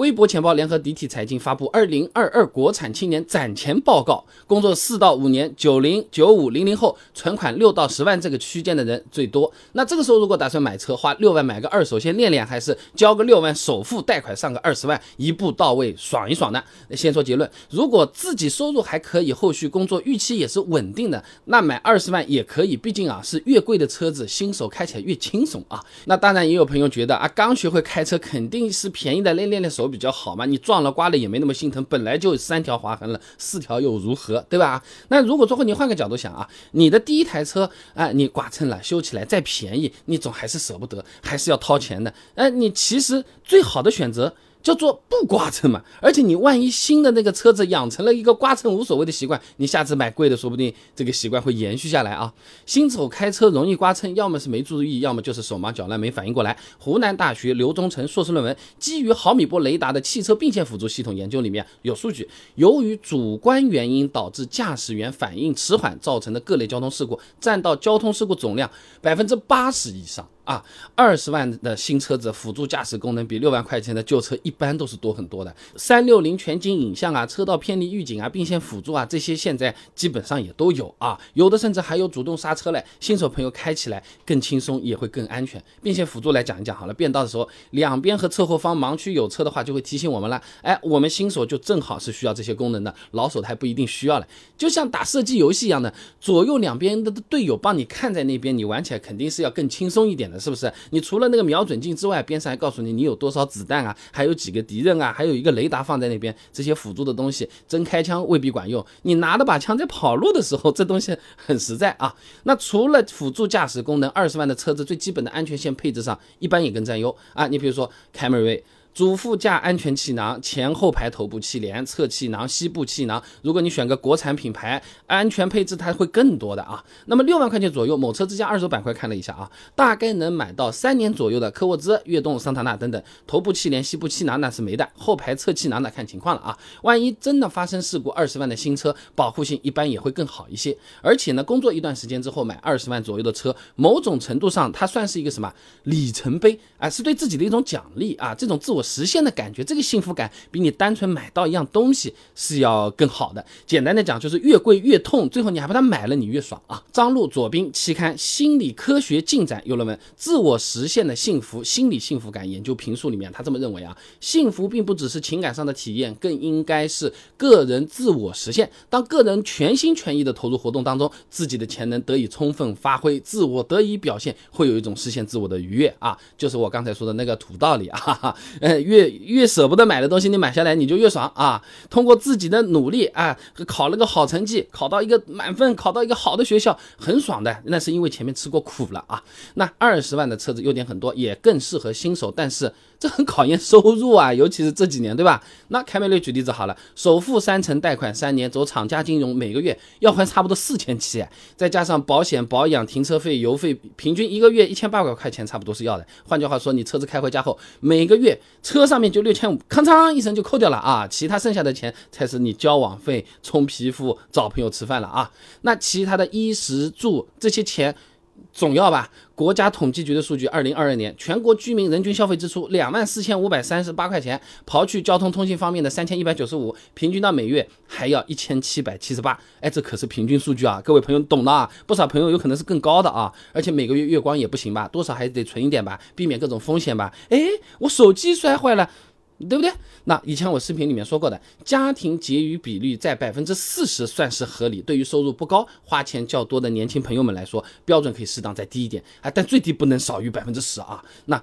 微博钱包联合迪体财经发布《二零二二国产青年攒钱报告》，工作四到五年，九零、九五、零零后，存款六到十万这个区间的人最多。那这个时候如果打算买车，花六万买个二手先练练，还是交个六万首付，贷款上个二十万，一步到位爽一爽呢？先说结论，如果自己收入还可以，后续工作预期也是稳定的，那买二十万也可以。毕竟啊，是越贵的车子，新手开起来越轻松啊。那当然也有朋友觉得啊，刚学会开车肯定是便宜的，练练练手。比较好嘛，你撞了刮了也没那么心疼，本来就三条划痕了，四条又如何，对吧？那如果说你换个角度想啊，你的第一台车啊，你刮蹭了修起来再便宜，你总还是舍不得，还是要掏钱的。哎，你其实最好的选择。叫做不刮蹭嘛，而且你万一新的那个车子养成了一个刮蹭无所谓的习惯，你下次买贵的，说不定这个习惯会延续下来啊。新手开车容易刮蹭，要么是没注意，要么就是手忙脚乱没反应过来。湖南大学刘忠成硕士论文基于毫米波雷达的汽车并线辅助系统研究里面有数据，由于主观原因导致驾驶员反应迟缓造成的各类交通事故，占到交通事故总量百分之八十以上。啊，二十万的新车子辅助驾驶功能比六万块钱的旧车一般都是多很多的。三六零全景影像啊，车道偏离预警啊，并线辅助啊，这些现在基本上也都有啊，有的甚至还有主动刹车嘞。新手朋友开起来更轻松，也会更安全。并线辅助来讲一讲好了，变道的时候，两边和侧后方盲区有车的话，就会提醒我们了。哎，我们新手就正好是需要这些功能的，老手还不一定需要了。就像打射击游戏一样的，左右两边的队友帮你看在那边，你玩起来肯定是要更轻松一点的。是不是？你除了那个瞄准镜之外，边上还告诉你你有多少子弹啊，还有几个敌人啊，还有一个雷达放在那边，这些辅助的东西真开枪未必管用。你拿着把枪在跑路的时候，这东西很实在啊。那除了辅助驾驶功能，二十万的车子最基本的安全线配置上，一般也更占优啊。你比如说凯美瑞。主副驾安全气囊、前后排头部气帘、侧气囊、膝部气囊。如果你选个国产品牌，安全配置它会更多的啊。那么六万块钱左右，某车之家二手板块看了一下啊，大概能买到三年左右的科沃兹、悦动、桑塔纳等等。头部气帘、膝部气囊那是没的，后排侧气囊那看情况了啊。万一真的发生事故，二十万的新车保护性一般也会更好一些。而且呢，工作一段时间之后买二十万左右的车，某种程度上它算是一个什么里程碑啊，是对自己的一种奖励啊，这种自我。实现的感觉，这个幸福感比你单纯买到一样东西是要更好的。简单的讲，就是越贵越痛，最后你还把它买了，你越爽啊！张璐左斌期刊《心理科学进展》有论文《自我实现的幸福心理幸福感研究评述》里面，他这么认为啊，幸福并不只是情感上的体验，更应该是个人自我实现。当个人全心全意的投入活动当中，自己的潜能得以充分发挥，自我得以表现，会有一种实现自我的愉悦啊！就是我刚才说的那个土道理啊，哈越越舍不得买的东西，你买下来你就越爽啊！通过自己的努力啊，考了个好成绩，考到一个满分，考到一个好的学校，很爽的。那是因为前面吃过苦了啊。那二十万的车子优点很多，也更适合新手，但是。这很考验收入啊，尤其是这几年，对吧？那凯美瑞举例子好了，首付三成，贷款三年，走厂家金融，每个月要还差不多四千七，再加上保险、保养、停车费、油费，平均一个月一千八百块钱，差不多是要的。换句话说，你车子开回家后，每个月车上面就六千五，咔嚓一声就扣掉了啊，其他剩下的钱才是你交网费、充皮肤、找朋友吃饭了啊。那其他的衣食住这些钱。总要吧？国家统计局的数据，二零二二年全国居民人均消费支出两万四千五百三十八块钱，刨去交通通信方面的三千一百九十五，平均到每月还要一千七百七十八。哎，这可是平均数据啊！各位朋友懂的啊？不少朋友有可能是更高的啊！而且每个月月光也不行吧？多少还得存一点吧，避免各种风险吧？哎，我手机摔坏了。对不对？那以前我视频里面说过的，家庭结余比率在百分之四十算是合理。对于收入不高、花钱较多的年轻朋友们来说，标准可以适当再低一点啊，但最低不能少于百分之十啊。那。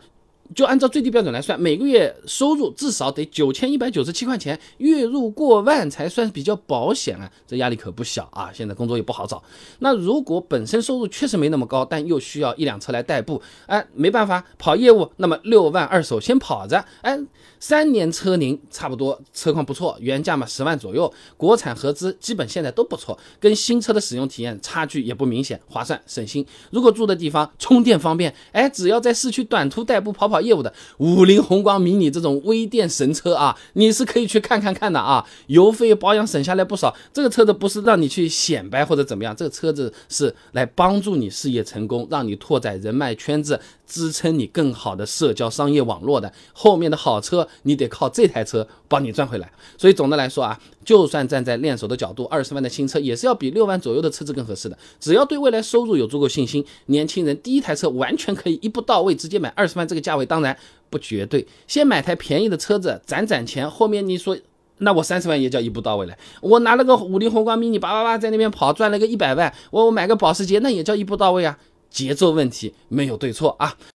就按照最低标准来算，每个月收入至少得九千一百九十七块钱，月入过万才算比较保险啊，这压力可不小啊。现在工作也不好找，那如果本身收入确实没那么高，但又需要一辆车来代步，哎，没办法跑业务，那么六万二手先跑着，哎，三年车龄差不多，车况不错，原价嘛十万左右，国产合资基本现在都不错，跟新车的使用体验差距也不明显，划算省心。如果住的地方充电方便，哎，只要在市区短途代步跑跑。业务的五菱宏光 mini 这种微电神车啊，你是可以去看看看的啊，油费保养省下来不少。这个车子不是让你去显摆或者怎么样，这个车子是来帮助你事业成功，让你拓展人脉圈子，支撑你更好的社交商业网络的。后面的好车，你得靠这台车帮你赚回来。所以总的来说啊，就算站在练手的角度，二十万的新车也是要比六万左右的车子更合适的。只要对未来收入有足够信心，年轻人第一台车完全可以一步到位，直接买二十万这个价位，当然不绝对。先买台便宜的车子攒攒钱，后面你说。那我三十万也叫一步到位了。我拿了个五菱宏光 mini 叭叭叭在那边跑，赚了个一百万。我我买个保时捷，那也叫一步到位啊。节奏问题没有对错啊。